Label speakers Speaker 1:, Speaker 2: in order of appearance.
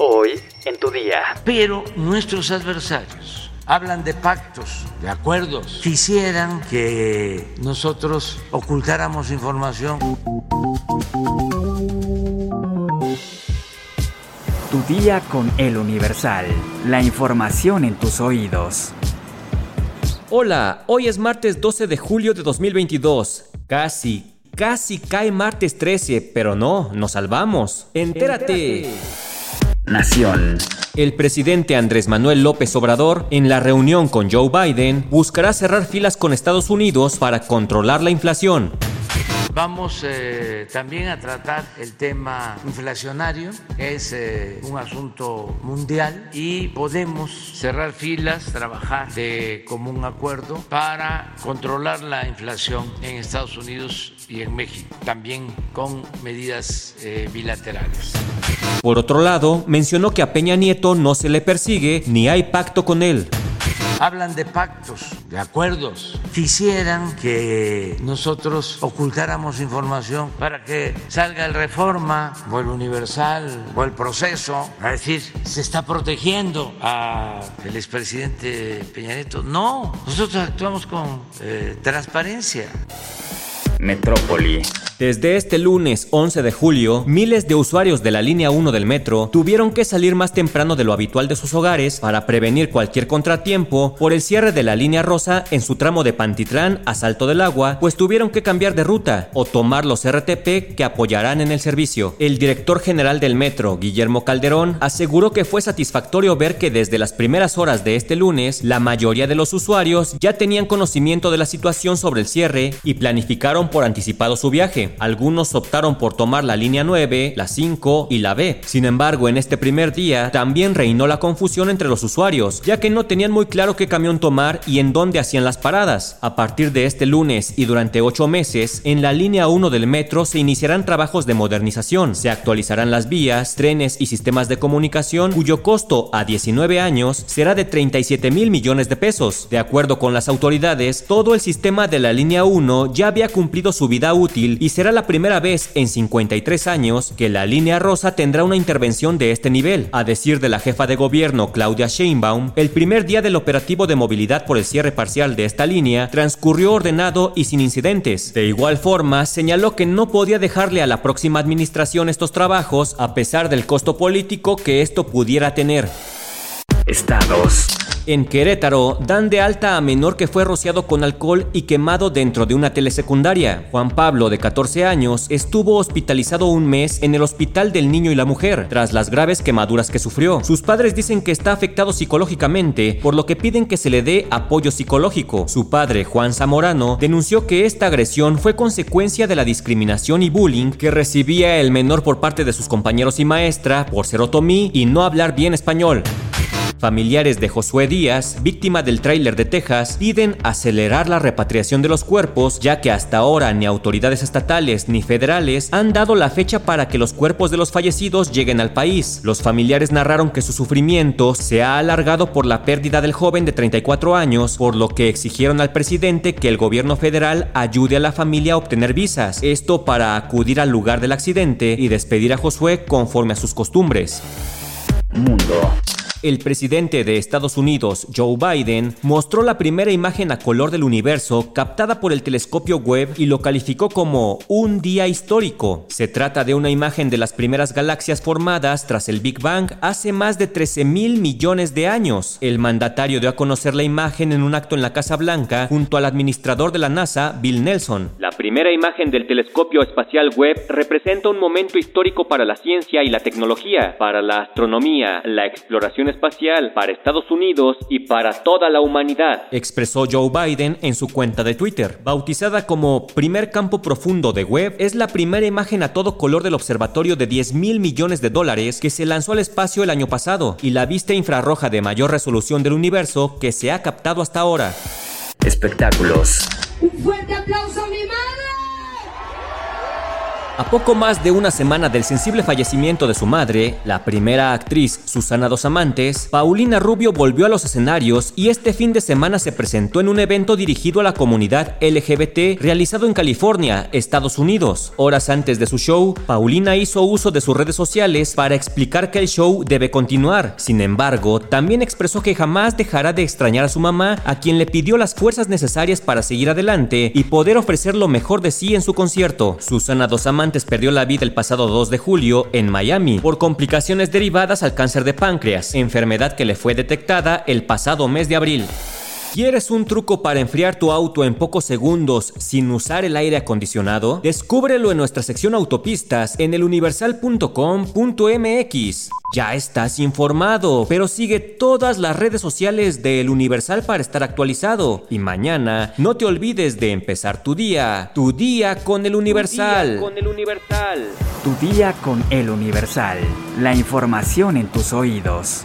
Speaker 1: Hoy en tu día.
Speaker 2: Pero nuestros adversarios hablan de pactos, de acuerdos. Quisieran que nosotros ocultáramos información.
Speaker 3: Tu día con el Universal. La información en tus oídos.
Speaker 4: Hola, hoy es martes 12 de julio de 2022. Casi, casi cae martes 13, pero no, nos salvamos. Entérate.
Speaker 3: Nación.
Speaker 4: El presidente Andrés Manuel López Obrador, en la reunión con Joe Biden, buscará cerrar filas con Estados Unidos para controlar la inflación.
Speaker 2: Vamos eh, también a tratar el tema inflacionario, es eh, un asunto mundial y podemos cerrar filas, trabajar de común acuerdo para controlar la inflación en Estados Unidos y en México, también con medidas eh, bilaterales.
Speaker 4: Por otro lado, mencionó que a Peña Nieto no se le persigue ni hay pacto con él
Speaker 2: hablan de pactos, de acuerdos. Quisieran que nosotros ocultáramos información para que salga el reforma o el universal o el proceso a decir se está protegiendo al expresidente Peña Nieto. No, nosotros actuamos con eh, transparencia.
Speaker 3: Metrópoli.
Speaker 4: Desde este lunes 11 de julio, miles de usuarios de la línea 1 del metro tuvieron que salir más temprano de lo habitual de sus hogares para prevenir cualquier contratiempo por el cierre de la línea rosa en su tramo de Pantitlán a Salto del Agua, pues tuvieron que cambiar de ruta o tomar los RTP que apoyarán en el servicio. El director general del metro, Guillermo Calderón, aseguró que fue satisfactorio ver que desde las primeras horas de este lunes, la mayoría de los usuarios ya tenían conocimiento de la situación sobre el cierre y planificaron por anticipado su viaje. Algunos optaron por tomar la línea 9, la 5 y la B. Sin embargo, en este primer día también reinó la confusión entre los usuarios, ya que no tenían muy claro qué camión tomar y en dónde hacían las paradas. A partir de este lunes y durante 8 meses, en la línea 1 del metro se iniciarán trabajos de modernización. Se actualizarán las vías, trenes y sistemas de comunicación cuyo costo a 19 años será de 37 mil millones de pesos. De acuerdo con las autoridades, todo el sistema de la línea 1 ya había cumplido su vida útil y será la primera vez en 53 años que la línea rosa tendrá una intervención de este nivel. A decir de la jefa de gobierno Claudia Sheinbaum, el primer día del operativo de movilidad por el cierre parcial de esta línea transcurrió ordenado y sin incidentes. De igual forma, señaló que no podía dejarle a la próxima administración estos trabajos a pesar del costo político que esto pudiera tener.
Speaker 3: Estados.
Speaker 4: En Querétaro, dan de alta a menor que fue rociado con alcohol y quemado dentro de una telesecundaria. Juan Pablo, de 14 años, estuvo hospitalizado un mes en el Hospital del Niño y la Mujer, tras las graves quemaduras que sufrió. Sus padres dicen que está afectado psicológicamente, por lo que piden que se le dé apoyo psicológico. Su padre, Juan Zamorano, denunció que esta agresión fue consecuencia de la discriminación y bullying que recibía el menor por parte de sus compañeros y maestra por ser otomí y no hablar bien español. Familiares de Josué Díaz, víctima del tráiler de Texas, piden acelerar la repatriación de los cuerpos, ya que hasta ahora ni autoridades estatales ni federales han dado la fecha para que los cuerpos de los fallecidos lleguen al país. Los familiares narraron que su sufrimiento se ha alargado por la pérdida del joven de 34 años, por lo que exigieron al presidente que el gobierno federal ayude a la familia a obtener visas, esto para acudir al lugar del accidente y despedir a Josué conforme a sus costumbres.
Speaker 3: Mundo.
Speaker 4: El presidente de Estados Unidos, Joe Biden, mostró la primera imagen a color del universo captada por el telescopio Webb y lo calificó como un día histórico. Se trata de una imagen de las primeras galaxias formadas tras el Big Bang hace más de 13 mil millones de años. El mandatario dio a conocer la imagen en un acto en la Casa Blanca junto al administrador de la NASA, Bill Nelson. La primera imagen del telescopio espacial Webb representa un momento histórico para la ciencia y la tecnología, para la astronomía, la exploración espacial para Estados Unidos y para toda la humanidad, expresó Joe Biden en su cuenta de Twitter. Bautizada como Primer Campo Profundo de Webb, es la primera imagen a todo color del observatorio de 10 mil millones de dólares que se lanzó al espacio el año pasado y la vista infrarroja de mayor resolución del universo que se ha captado hasta ahora.
Speaker 3: Espectáculos.
Speaker 5: Un fuerte aplauso a mi madre.
Speaker 4: A poco más de una semana del sensible fallecimiento de su madre, la primera actriz Susana Dos Amantes, Paulina Rubio volvió a los escenarios y este fin de semana se presentó en un evento dirigido a la comunidad LGBT realizado en California, Estados Unidos. Horas antes de su show, Paulina hizo uso de sus redes sociales para explicar que el show debe continuar. Sin embargo, también expresó que jamás dejará de extrañar a su mamá, a quien le pidió las fuerzas necesarias para seguir adelante y poder ofrecer lo mejor de sí en su concierto. Susana Dos Amantes perdió la vida el pasado 2 de julio en Miami por complicaciones derivadas al cáncer de páncreas, enfermedad que le fue detectada el pasado mes de abril. ¿Quieres un truco para enfriar tu auto en pocos segundos sin usar el aire acondicionado? Descúbrelo en nuestra sección autopistas en eluniversal.com.mx. Ya estás informado, pero sigue todas las redes sociales de El Universal para estar actualizado. Y mañana no te olvides de empezar tu día, tu día con El Universal.
Speaker 3: con El Universal. Tu día con El Universal. La información en tus oídos.